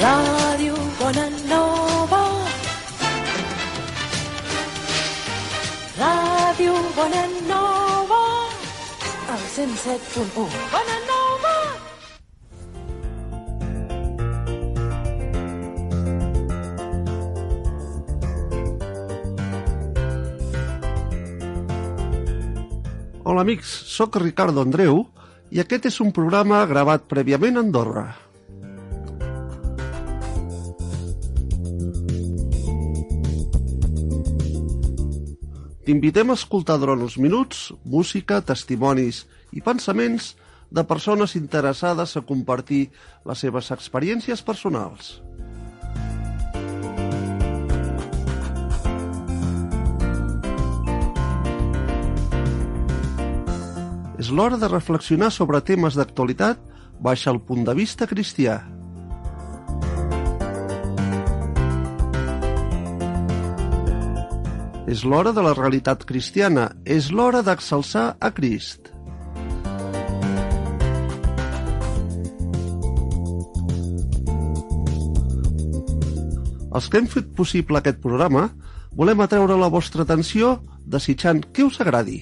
Ràdio Bonanova. Ràdio Bonanova. El 107.1. Bonanova. Hola amics, sóc Ricardo Andreu i aquest és un programa gravat prèviament a Andorra. T'invitem a escoltar durant uns minuts música, testimonis i pensaments de persones interessades a compartir les seves experiències personals. És l'hora de reflexionar sobre temes d'actualitat baix el punt de vista cristià. És l'hora de la realitat cristiana, és l'hora d'exalçar a Crist. Els que hem fet possible aquest programa volem atreure la vostra atenció desitjant que us agradi.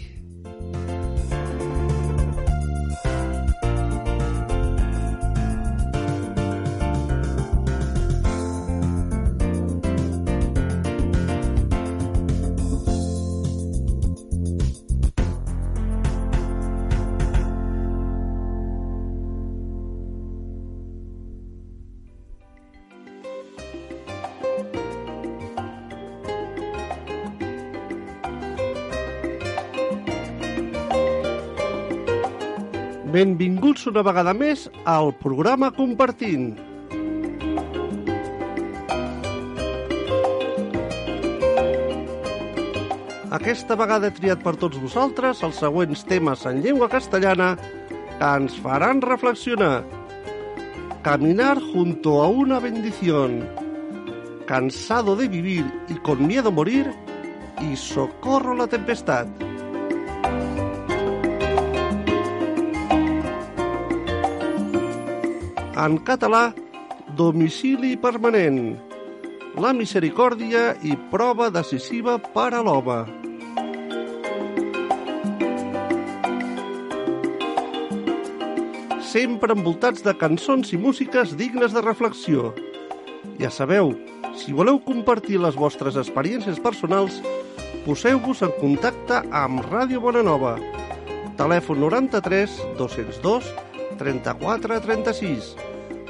Una vegada més al programa Compartint. Aquesta vegada he triat per tots vosaltres els següents temes en llengua castellana que ens faran reflexionar. Caminar junto a una bendición. Cansado de vivir y con miedo a morir. Y socorro la tempestad. En català, domicili permanent. La misericòrdia i prova decisiva per a l'home. Sempre envoltats de cançons i músiques dignes de reflexió. Ja sabeu, si voleu compartir les vostres experiències personals, poseu-vos en contacte amb Ràdio Bonanova. Telèfon 93 202 34 36.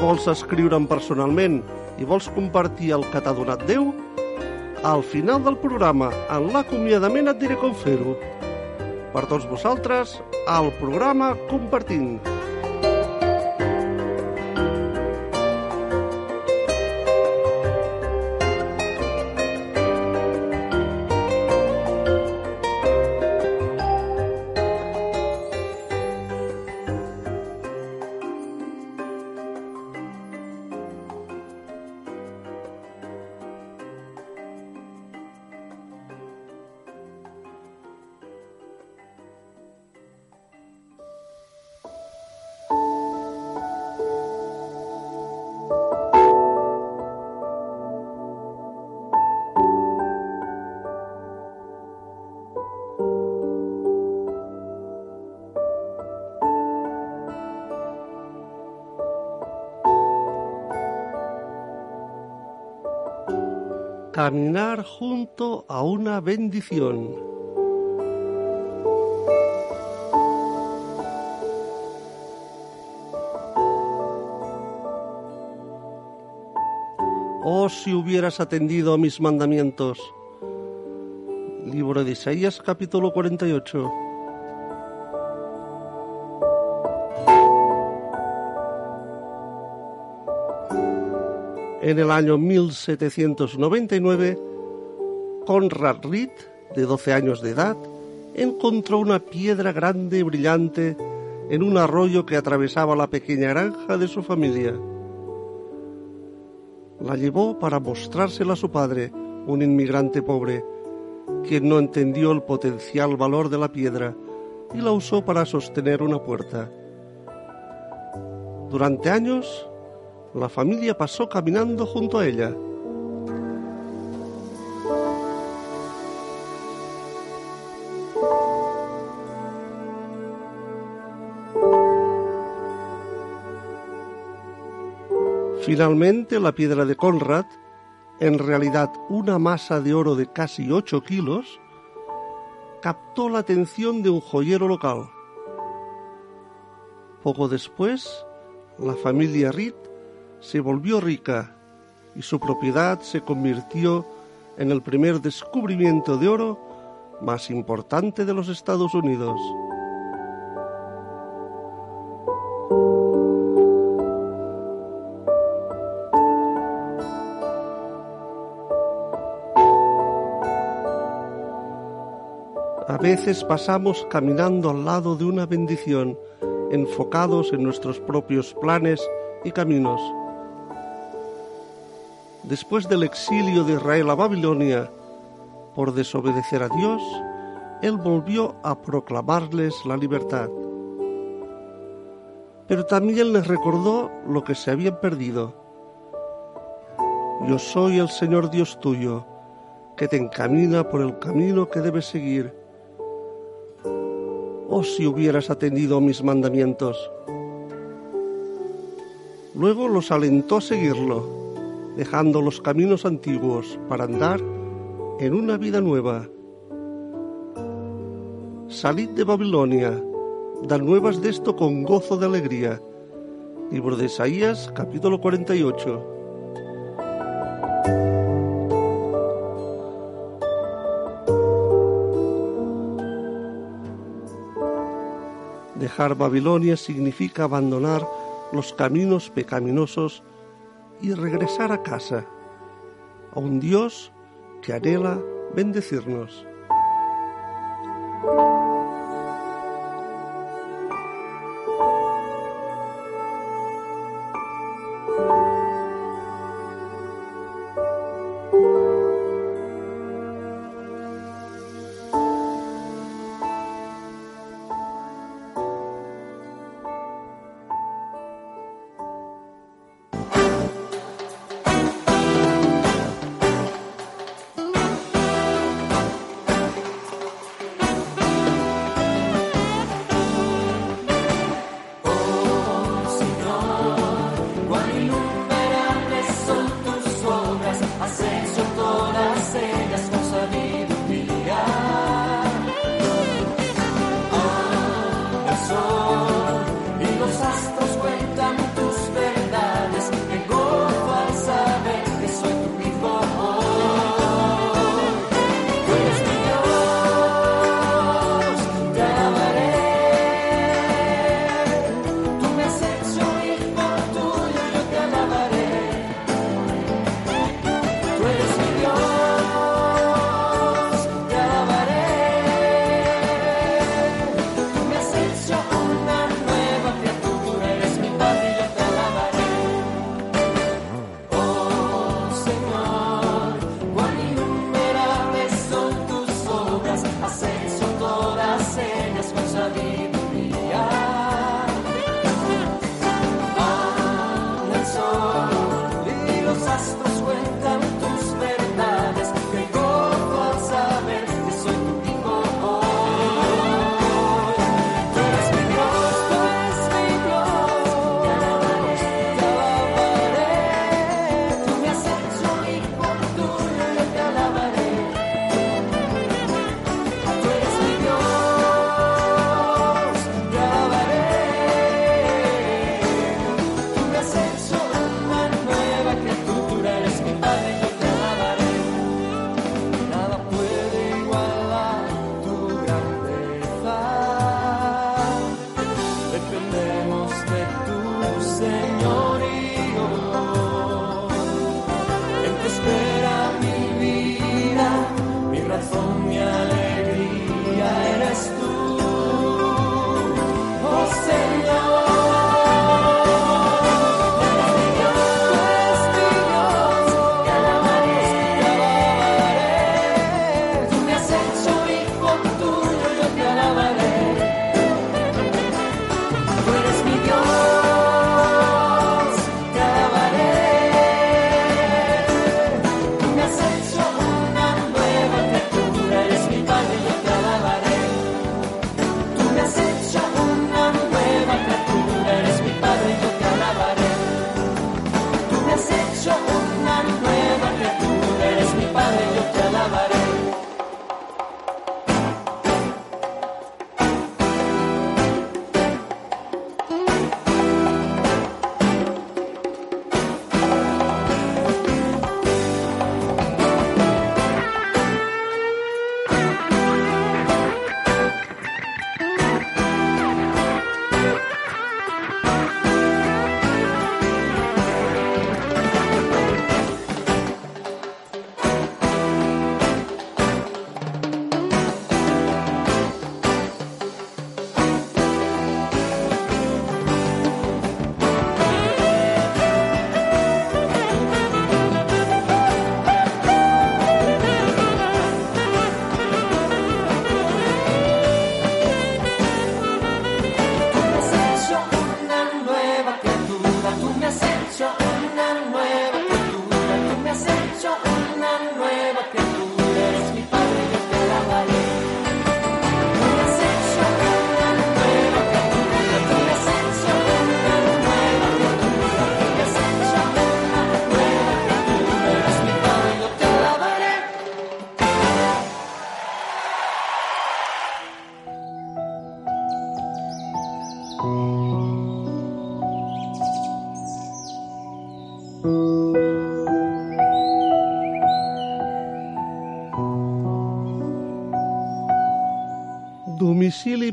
vols escriure'm personalment i vols compartir el que t'ha donat Déu, al final del programa, en l'acomiadament et diré com fer-ho. Per tots vosaltres, al programa Compartint. Caminar junto a una bendición. Oh, si hubieras atendido a mis mandamientos. Libro de Isaías capítulo 48. En el año 1799, Conrad Reed, de 12 años de edad, encontró una piedra grande y brillante en un arroyo que atravesaba la pequeña granja de su familia. La llevó para mostrársela a su padre, un inmigrante pobre, quien no entendió el potencial valor de la piedra y la usó para sostener una puerta. Durante años, la familia pasó caminando junto a ella. Finalmente, la piedra de Conrad, en realidad una masa de oro de casi 8 kilos, captó la atención de un joyero local. Poco después, la familia Reed se volvió rica y su propiedad se convirtió en el primer descubrimiento de oro más importante de los Estados Unidos. A veces pasamos caminando al lado de una bendición, enfocados en nuestros propios planes y caminos. Después del exilio de Israel a Babilonia, por desobedecer a Dios, Él volvió a proclamarles la libertad. Pero también les recordó lo que se habían perdido. Yo soy el Señor Dios tuyo, que te encamina por el camino que debes seguir. Oh, si hubieras atendido mis mandamientos. Luego los alentó a seguirlo, dejando los caminos antiguos para andar en una vida nueva. Salid de Babilonia, dan nuevas de esto con gozo de alegría. Libro de Isaías, capítulo 48. Dejar Babilonia significa abandonar los caminos pecaminosos y regresar a casa, a un Dios que anhela bendecirnos.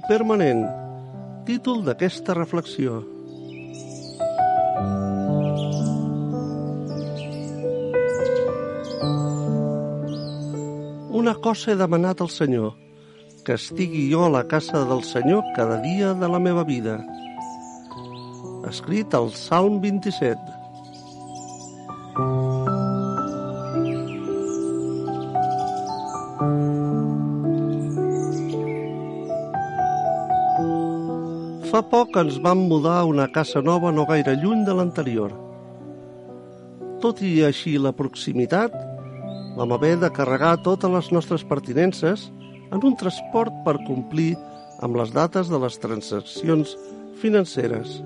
Permanent, títol d'aquesta reflexió. Una cosa he demanat al Senyor, que estigui jo a la casa del Senyor cada dia de la meva vida. Escrit al Salm 27. Poc ens vam mudar a una casa nova no gaire lluny de l'anterior. Tot i així la proximitat, vam haver de carregar totes les nostres pertinences en un transport per complir amb les dates de les transaccions financeres.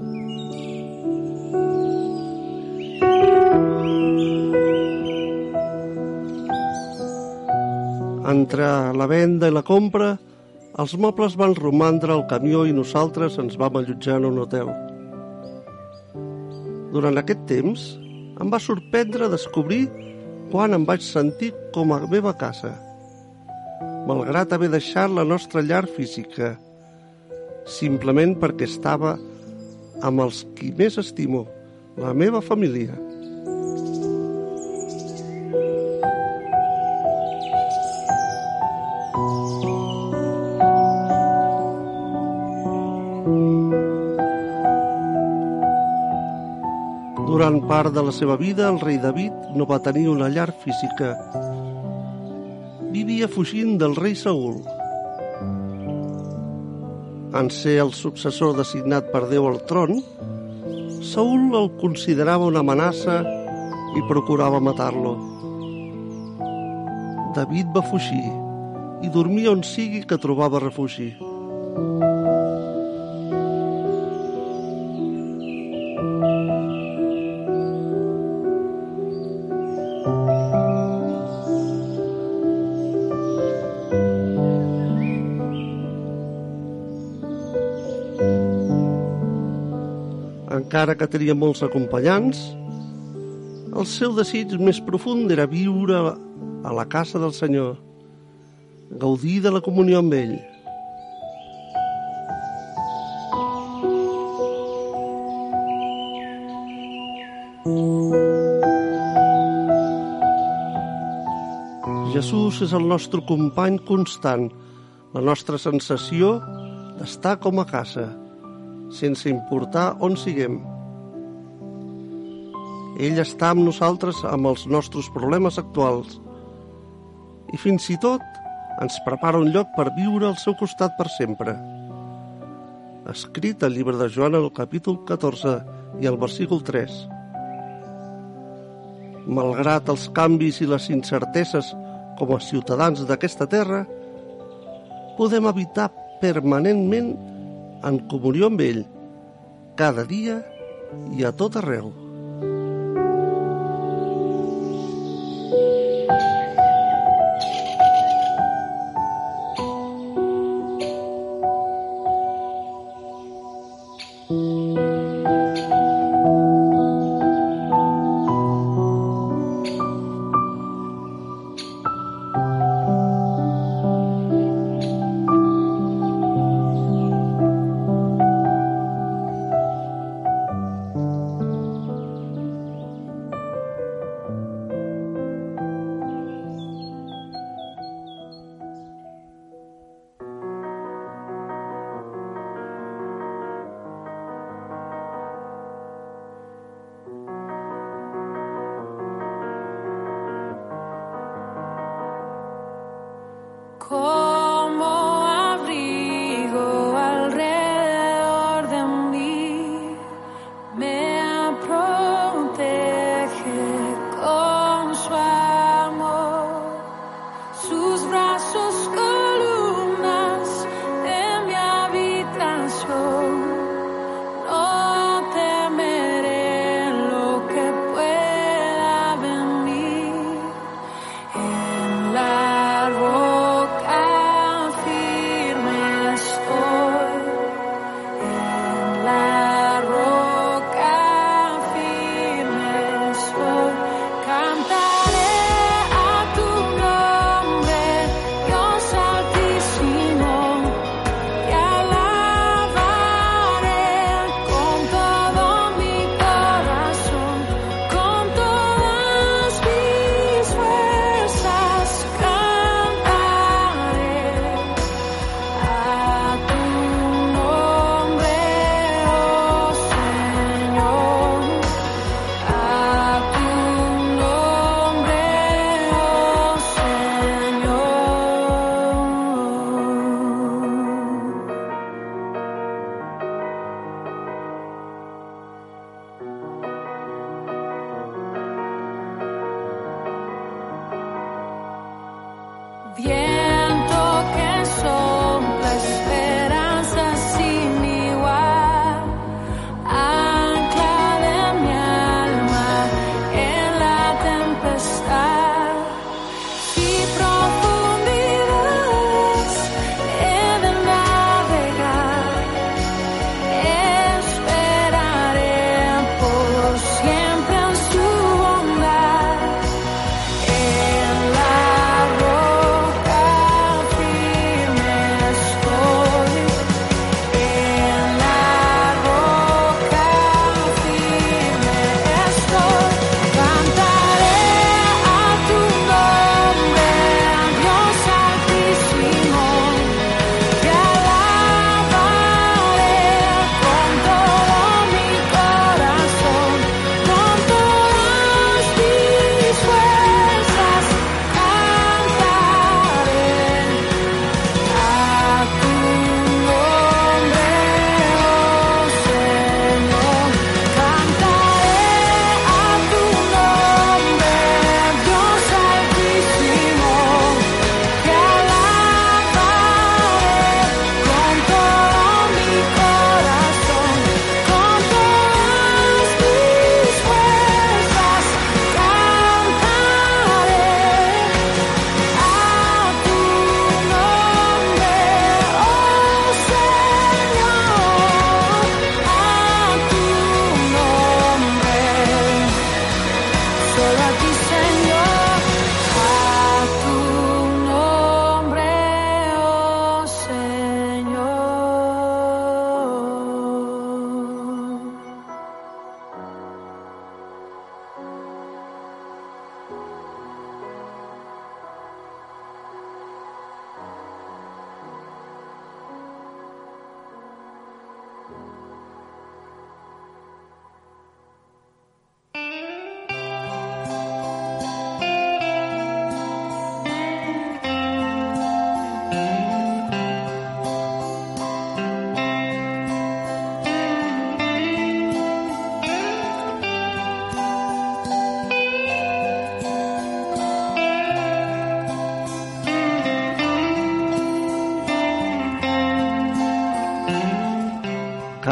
Entre la venda i la compra, els mobles van romandre al camió i nosaltres ens vam allotjar en un hotel. Durant aquest temps, em va sorprendre descobrir quan em vaig sentir com a meva casa, malgrat haver deixat la nostra llar física, simplement perquè estava amb els qui més estimo, la meva família. Durant part de la seva vida, el rei David no va tenir una llar física. Vivia fugint del rei Saül. En ser el successor designat per Déu al tron, Saül el considerava una amenaça i procurava matar-lo. David va fugir i dormia on sigui que trobava refugi. Encara que tenia molts acompanyants, el seu desig més profund era viure a la casa del Senyor, gaudir de la comunió amb ell. Jesús és el nostre company constant, la nostra sensació d'estar com a casa, sense importar on siguem. Ell està amb nosaltres amb els nostres problemes actuals i fins i tot ens prepara un lloc per viure al seu costat per sempre. Escrit al llibre de Joan al capítol 14 i al versícul 3. Malgrat els canvis i les incerteses com a ciutadans d'aquesta terra, podem habitar permanentment en comunió amb ell, cada dia i a tot arreu.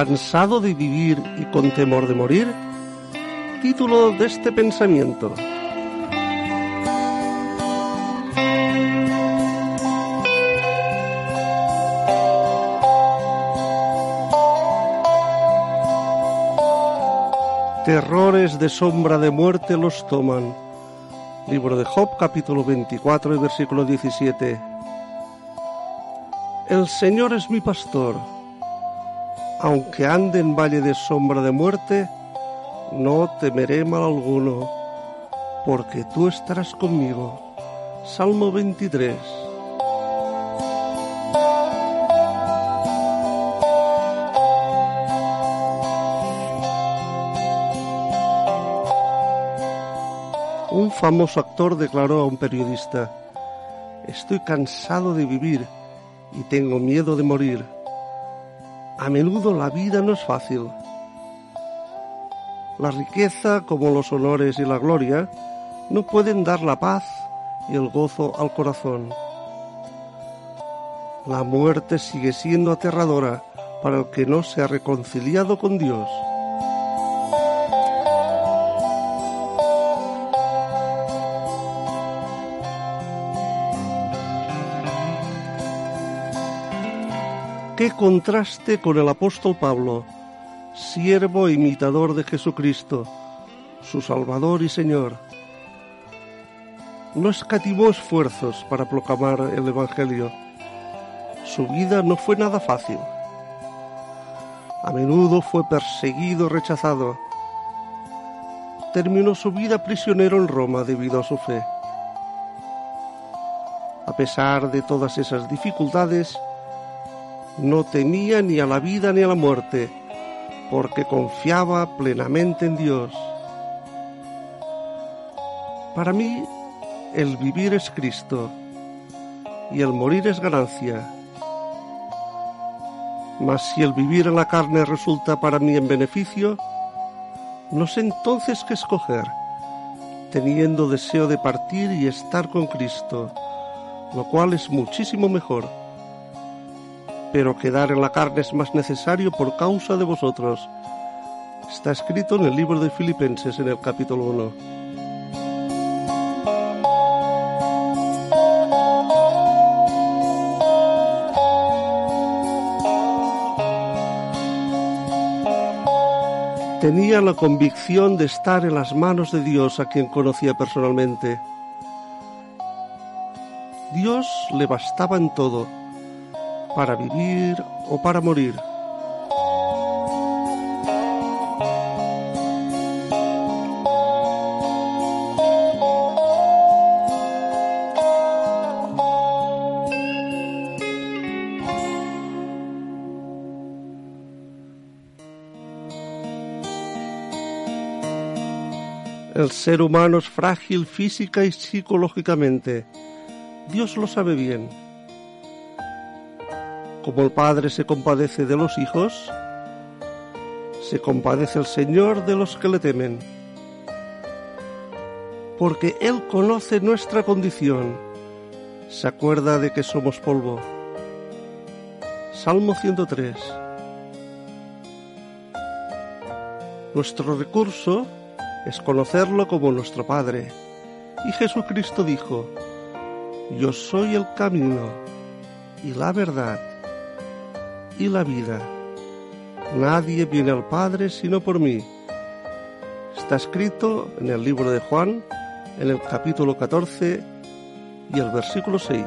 ¿Cansado de vivir y con temor de morir? Título de este pensamiento. Terrores de sombra de muerte los toman. Libro de Job, capítulo 24 y versículo 17. El Señor es mi pastor. Aunque ande en valle de sombra de muerte, no temeré mal alguno, porque tú estarás conmigo. Salmo 23. Un famoso actor declaró a un periodista, Estoy cansado de vivir y tengo miedo de morir. A menudo la vida no es fácil. La riqueza, como los honores y la gloria, no pueden dar la paz y el gozo al corazón. La muerte sigue siendo aterradora para el que no se ha reconciliado con Dios. Qué contraste con el apóstol Pablo, siervo e imitador de Jesucristo, su Salvador y Señor. No escatimó esfuerzos para proclamar el Evangelio. Su vida no fue nada fácil. A menudo fue perseguido rechazado. Terminó su vida prisionero en Roma debido a su fe. A pesar de todas esas dificultades, no temía ni a la vida ni a la muerte, porque confiaba plenamente en Dios. Para mí, el vivir es Cristo y el morir es ganancia. Mas si el vivir en la carne resulta para mí en beneficio, no sé entonces qué escoger, teniendo deseo de partir y estar con Cristo, lo cual es muchísimo mejor pero quedar en la carne es más necesario por causa de vosotros. Está escrito en el libro de Filipenses en el capítulo 1. Tenía la convicción de estar en las manos de Dios a quien conocía personalmente. Dios le bastaba en todo para vivir o para morir. El ser humano es frágil física y psicológicamente. Dios lo sabe bien como el Padre se compadece de los hijos, se compadece el Señor de los que le temen, porque Él conoce nuestra condición, se acuerda de que somos polvo. Salmo 103. Nuestro recurso es conocerlo como nuestro Padre. Y Jesucristo dijo, Yo soy el camino y la verdad y la vida. Nadie viene al Padre sino por mí. Está escrito en el libro de Juan, en el capítulo 14 y el versículo 6.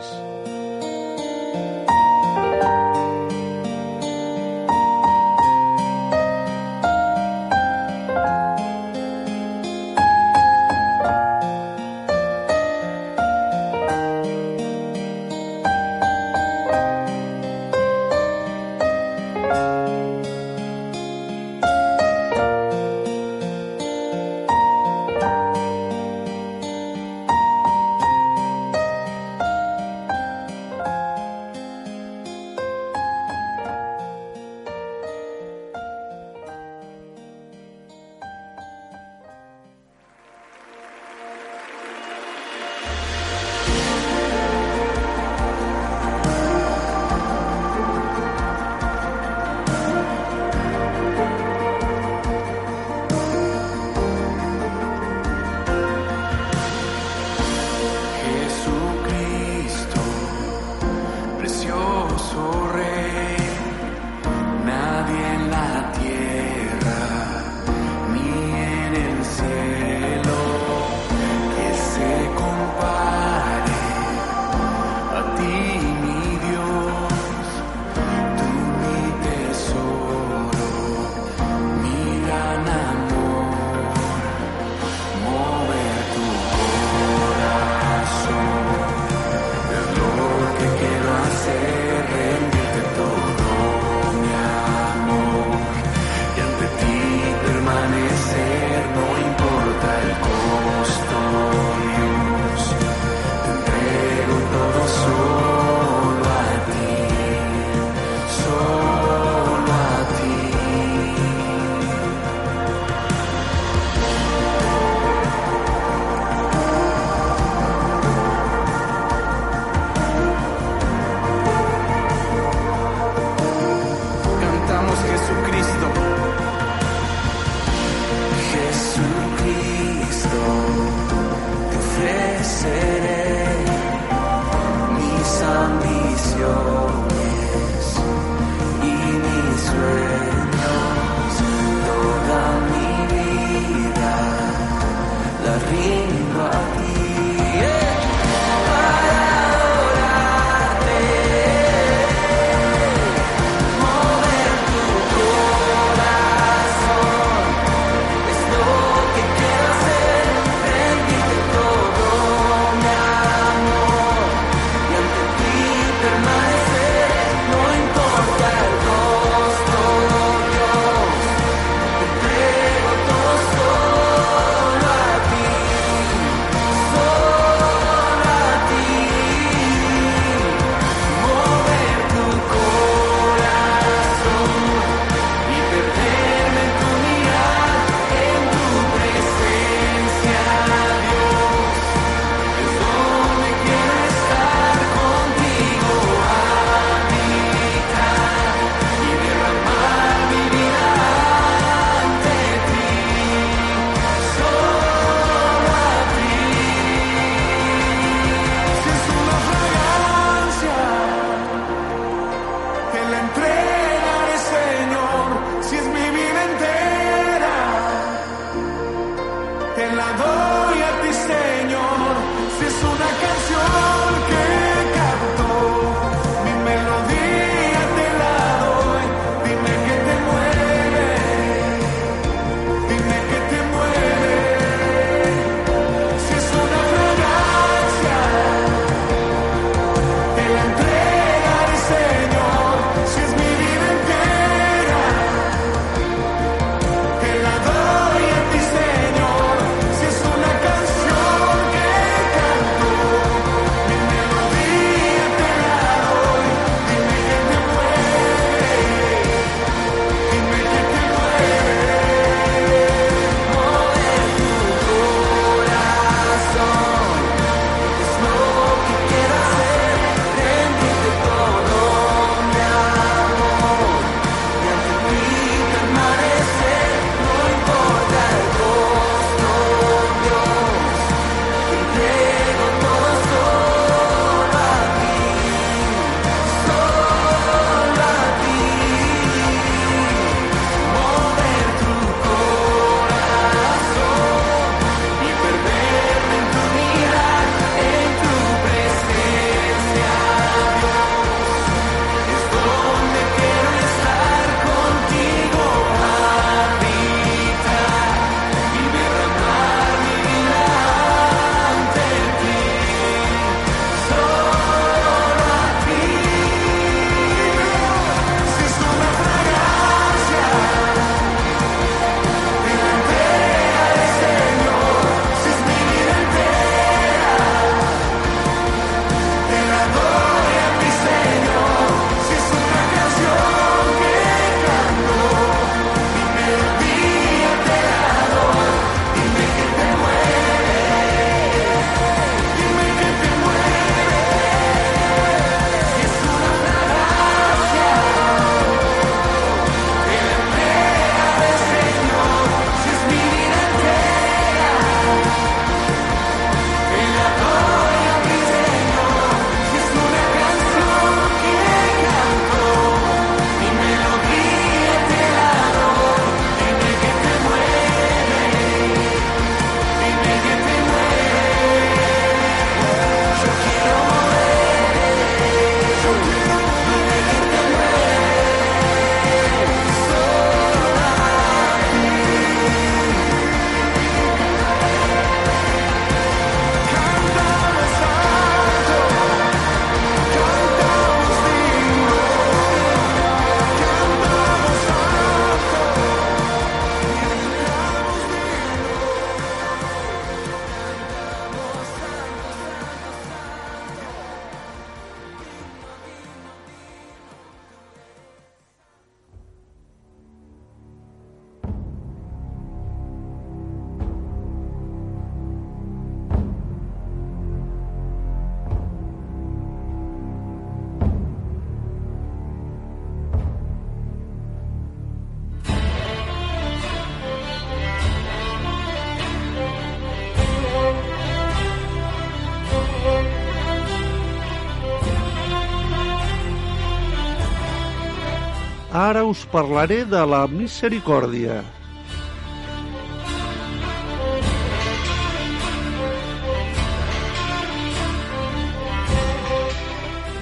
Ara us parlaré de la misericòrdia.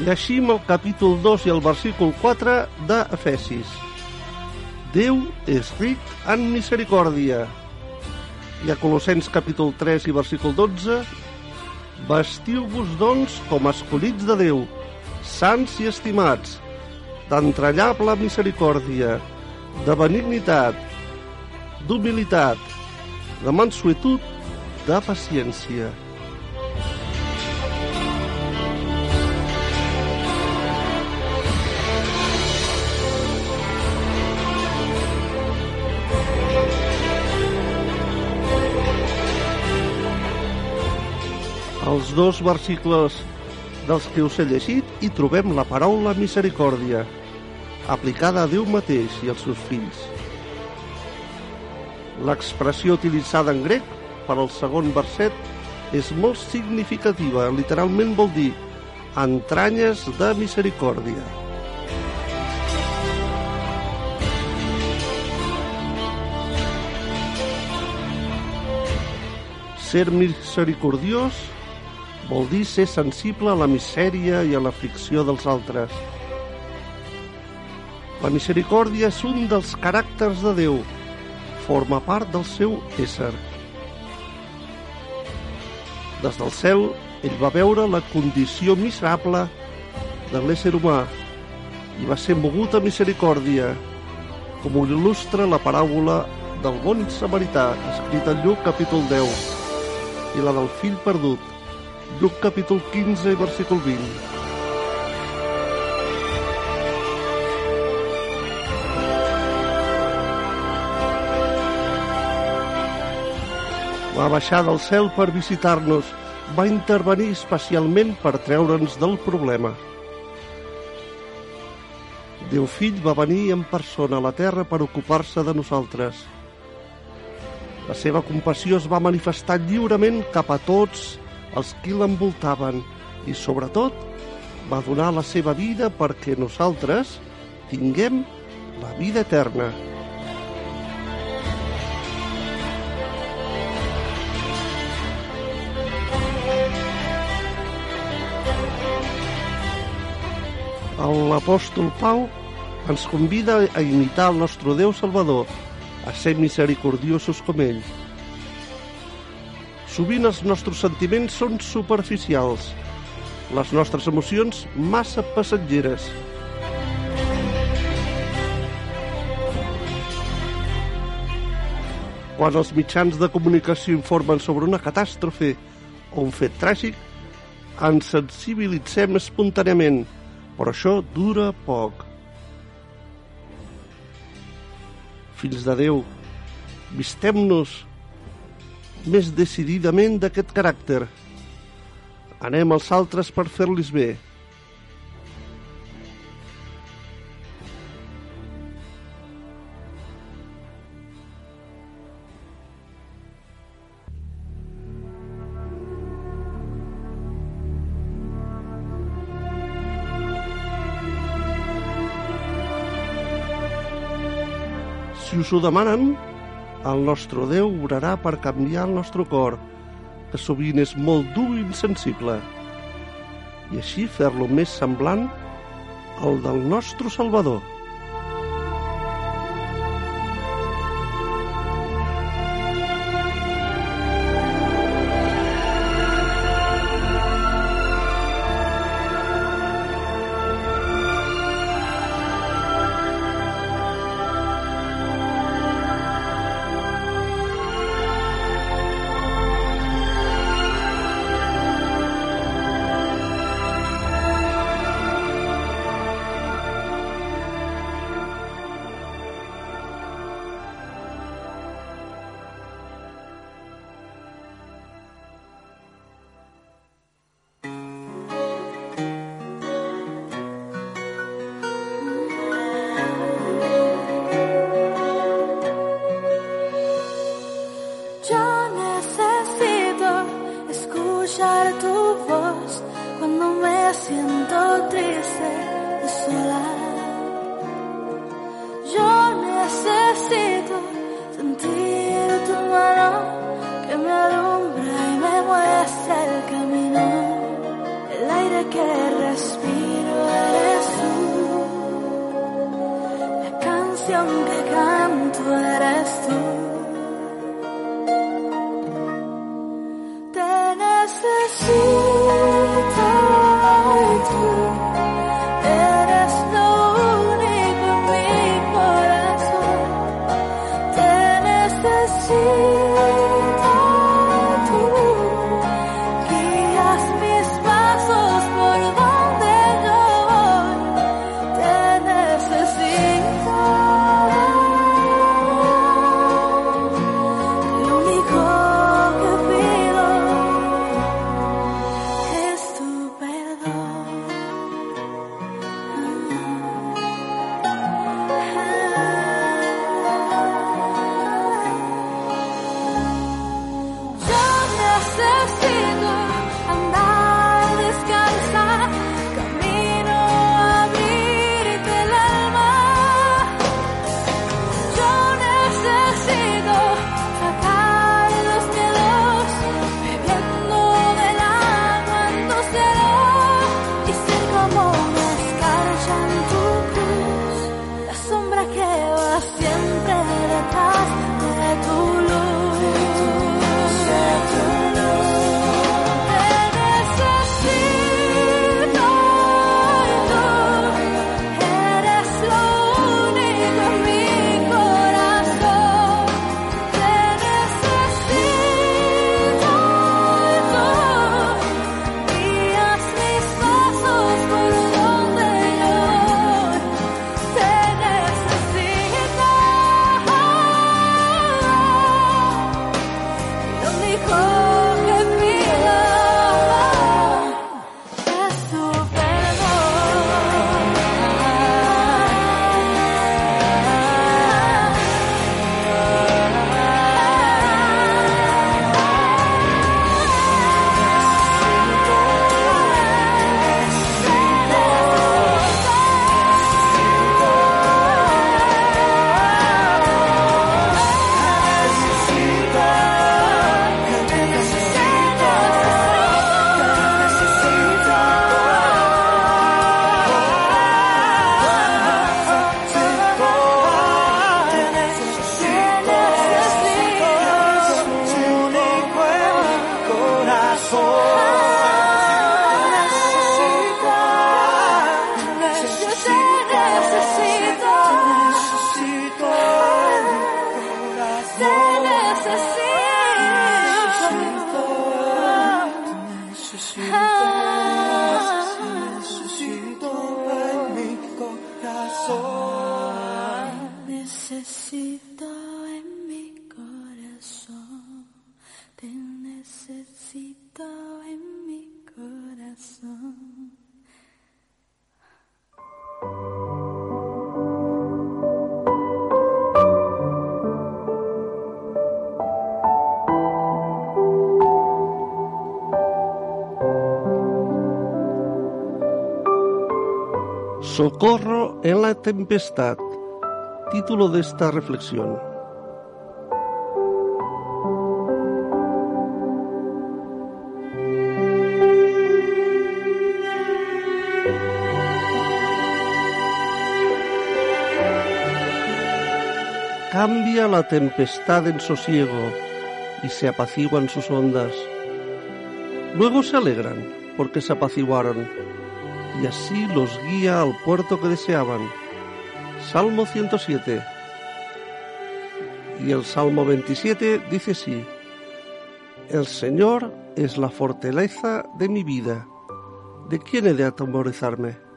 Llegim el capítol 2 i el versícul 4 d'Efesis. Déu és ric en misericòrdia. I a Colossens capítol 3 i versícul 12 Vestiu-vos, doncs, com escollits de Déu, sants i estimats, d'entranyable misericòrdia, de benignitat, d'humilitat, de mansuetud, de paciència. Els dos versicles dels que us he llegit hi trobem la paraula misericòrdia, aplicada a Déu mateix i als seus fills. L'expressió utilitzada en grec per al segon verset és molt significativa, literalment vol dir entranyes de misericòrdia. Ser misericordiós vol dir ser sensible a la misèria i a l'aflicció dels altres. La misericòrdia és un dels caràcters de Déu, forma part del seu ésser. Des del cel, ell va veure la condició miserable de l'ésser humà i va ser mogut a misericòrdia, com ho il·lustra la paràbola del bon samarità, escrita en Lluc capítol 10, i la del fill perdut, Lluc capítol 15, versícul 20. Va baixar del cel per visitar-nos, va intervenir especialment per treure'ns del problema. Déu fill va venir en persona a la terra per ocupar-se de nosaltres. La seva compassió es va manifestar lliurement cap a tots els qui l'envoltaven i, sobretot, va donar la seva vida perquè nosaltres tinguem la vida eterna. L'apòstol Pau ens convida a imitar el nostre Déu Salvador, a ser misericordiosos com ell. Sovint els nostres sentiments són superficials, les nostres emocions massa passatgeres. Quan els mitjans de comunicació informen sobre una catàstrofe o un fet tràgic, ens sensibilitzem espontàniament, però això dura poc. Fills de Déu, vistem-nos més decididament d'aquest caràcter. Anem als altres per fer-los bé. Si us ho demanen, el nostre Déu obrarà per canviar el nostre cor, que sovint és molt dur i insensible, i així fer-lo més semblant al del nostre Salvador. Socorro en la tempestad. Título de esta reflexión. Cambia la tempestad en sosiego y se apaciguan sus ondas. Luego se alegran porque se apaciguaron y así los guía al puerto que deseaban. Salmo 107. Y el Salmo 27 dice así, El Señor es la fortaleza de mi vida. ¿De quién he de atemorizarme?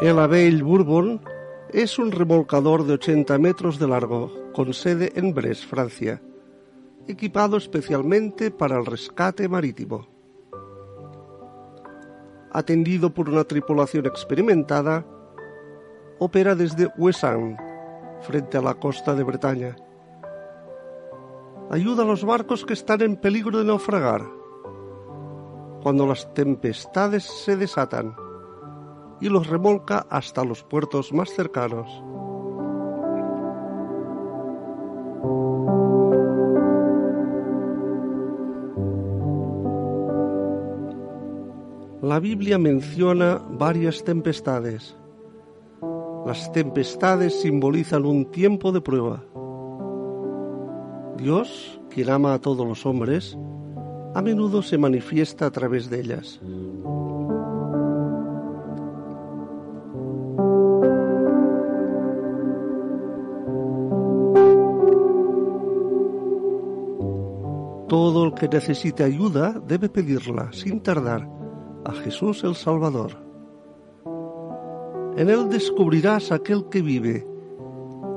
El Abel Bourbon es un remolcador de 80 metros de largo, con sede en Brest, Francia, equipado especialmente para el rescate marítimo. Atendido por una tripulación experimentada, opera desde Ouessant, frente a la costa de Bretaña. Ayuda a los barcos que están en peligro de naufragar. cuando las tempestades se desatan y los remolca hasta los puertos más cercanos. La Biblia menciona varias tempestades. Las tempestades simbolizan un tiempo de prueba. Dios, quien ama a todos los hombres, a menudo se manifiesta a través de ellas. Todo el que necesite ayuda debe pedirla sin tardar a Jesús el Salvador. En él descubrirás aquel que vive,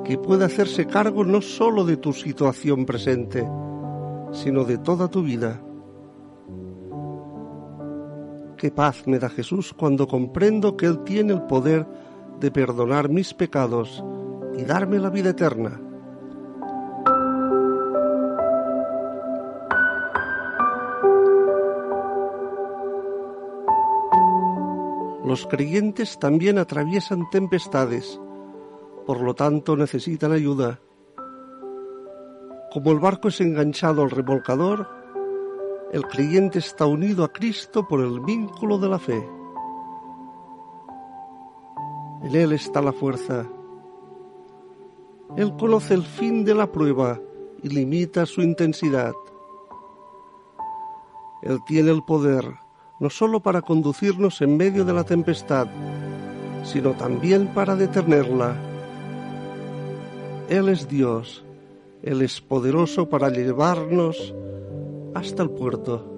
que puede hacerse cargo no sólo de tu situación presente, sino de toda tu vida. Qué paz me da Jesús cuando comprendo que Él tiene el poder de perdonar mis pecados y darme la vida eterna. Los creyentes también atraviesan tempestades, por lo tanto necesitan ayuda. Como el barco es enganchado al remolcador, el creyente está unido a Cristo por el vínculo de la fe. En Él está la fuerza. Él conoce el fin de la prueba y limita su intensidad. Él tiene el poder no sólo para conducirnos en medio de la tempestad, sino también para detenerla. Él es Dios, Él es poderoso para llevarnos hasta el puerto.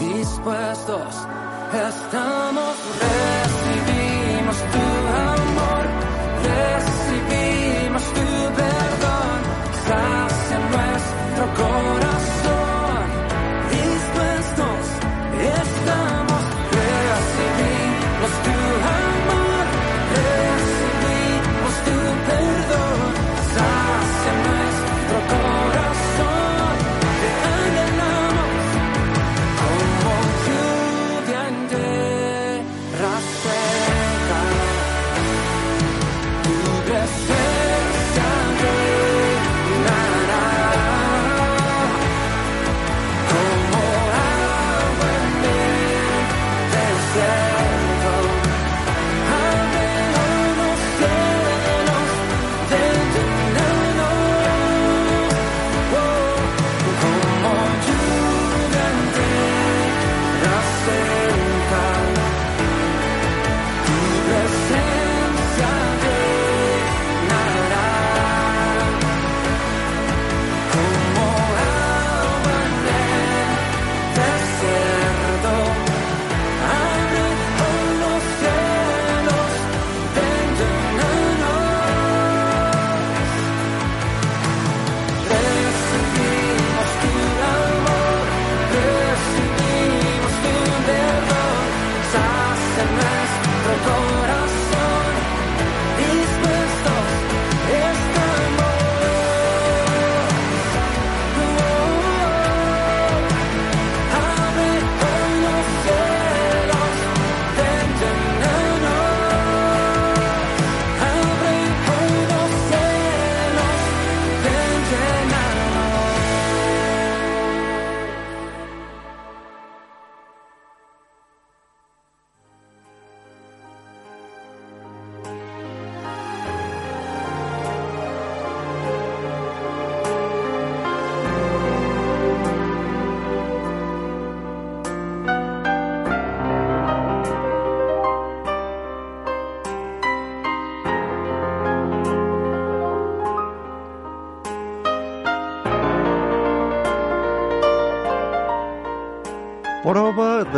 Dispuestos. Estamos, recibimos tu amor, recibimos tu perdón, sacia nuestro corazón,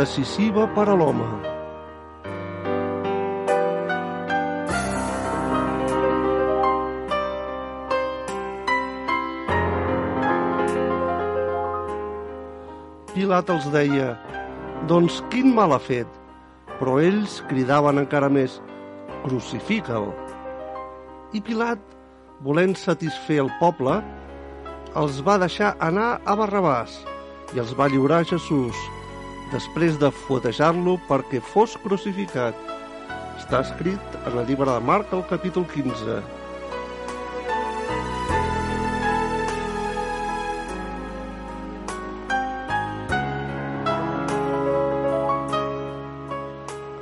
decisiva per a l'home. Pilat els deia, doncs quin mal ha fet? Però ells cridaven encara més, crucifica'l. I Pilat, volent satisfer el poble, els va deixar anar a Barrabàs i els va lliurar a Jesús, després de fuetejar-lo perquè fos crucificat. Està escrit en el llibre de Marc, al capítol 15.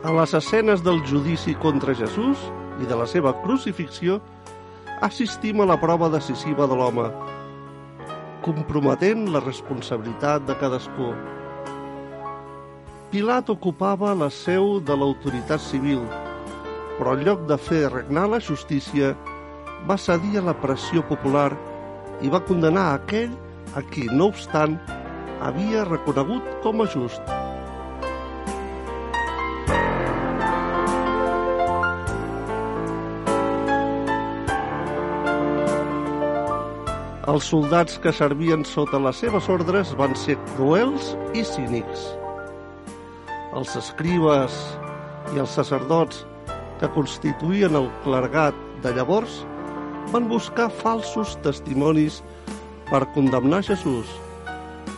A les escenes del judici contra Jesús i de la seva crucifixió, assistim a la prova decisiva de l'home, comprometent la responsabilitat de cadascú. Pilat ocupava la seu de l'autoritat civil, però en lloc de fer regnar la justícia, va cedir a la pressió popular i va condenar aquell a qui, no obstant, havia reconegut com a just. Els soldats que servien sota les seves ordres van ser cruels i cínics. Els escribes i els sacerdots que constituïen el clergat de llavors van buscar falsos testimonis per condemnar Jesús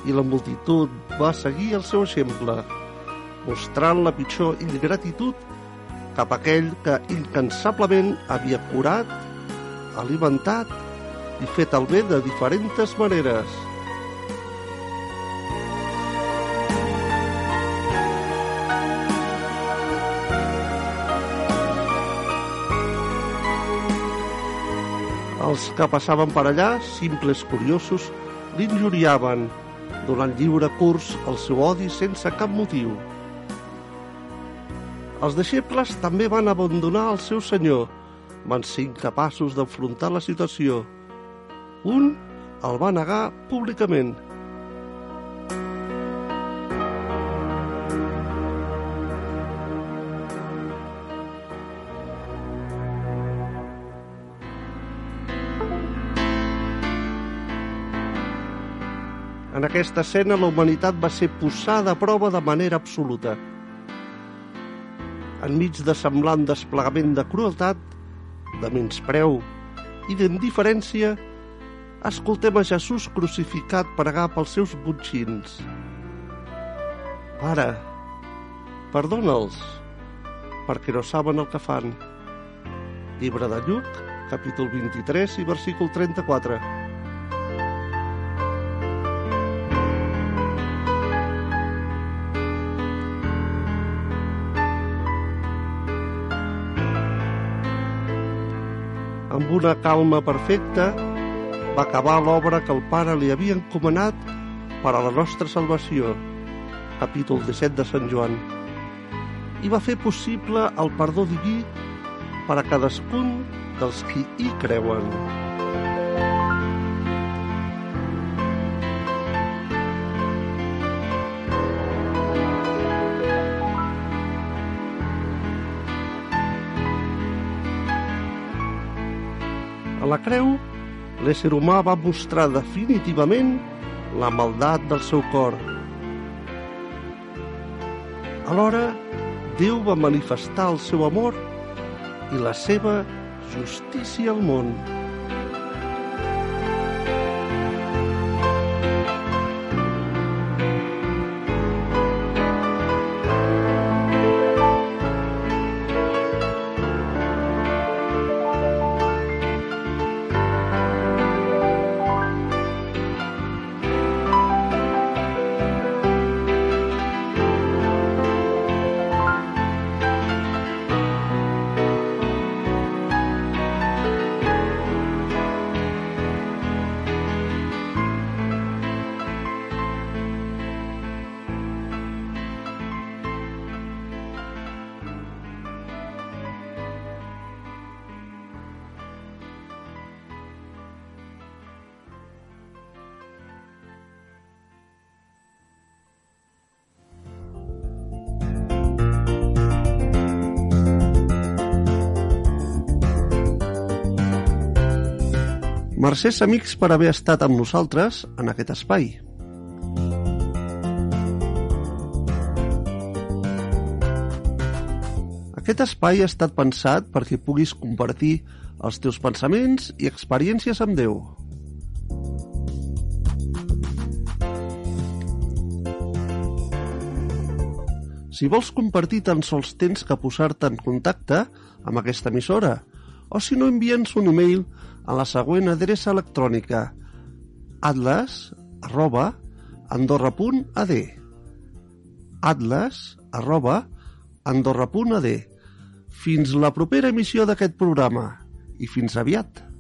i la multitud va seguir el seu exemple, mostrant la pitjor ingratitud cap a aquell que incansablement havia curat, alimentat i fet el bé de diferents maneres. Els que passaven per allà, simples curiosos, l'injuriaven, donant lliure curs al seu odi sense cap motiu. Els deixebles també van abandonar el seu senyor, van ser incapaços d'enfrontar la situació. Un el va negar públicament. Aquesta escena la humanitat va ser posada a prova de manera absoluta. Enmig de semblant desplegament de crueltat, de menyspreu i d'indiferència, escoltem a Jesús crucificat pregar pels seus butxins. Pare, perdona'ls, perquè no saben el que fan. Llibre de Lluc, capítol 23 i versícul 34. Una calma perfecta, va acabar l'obra que el Pare li havia encomanat per a la nostra salvació, capítol 17 de Sant Joan, i va fer possible el perdó diví per a cadascun dels qui hi creuen. La creu, l'ésser humà va mostrar definitivament la maldat del seu cor. Alhora, Déu va manifestar el seu amor i la seva justícia al món. Mercès amics per haver estat amb nosaltres en aquest espai. Aquest espai ha estat pensat perquè puguis compartir els teus pensaments i experiències amb Déu. Si vols compartir tan sols tens que posar-te en contacte amb aquesta emissora o si no envia'ns un e-mail a la següent adreça electrònica atlas arroba andorra.ad atlas arroba andorra.ad Fins la propera emissió d'aquest programa. I fins aviat.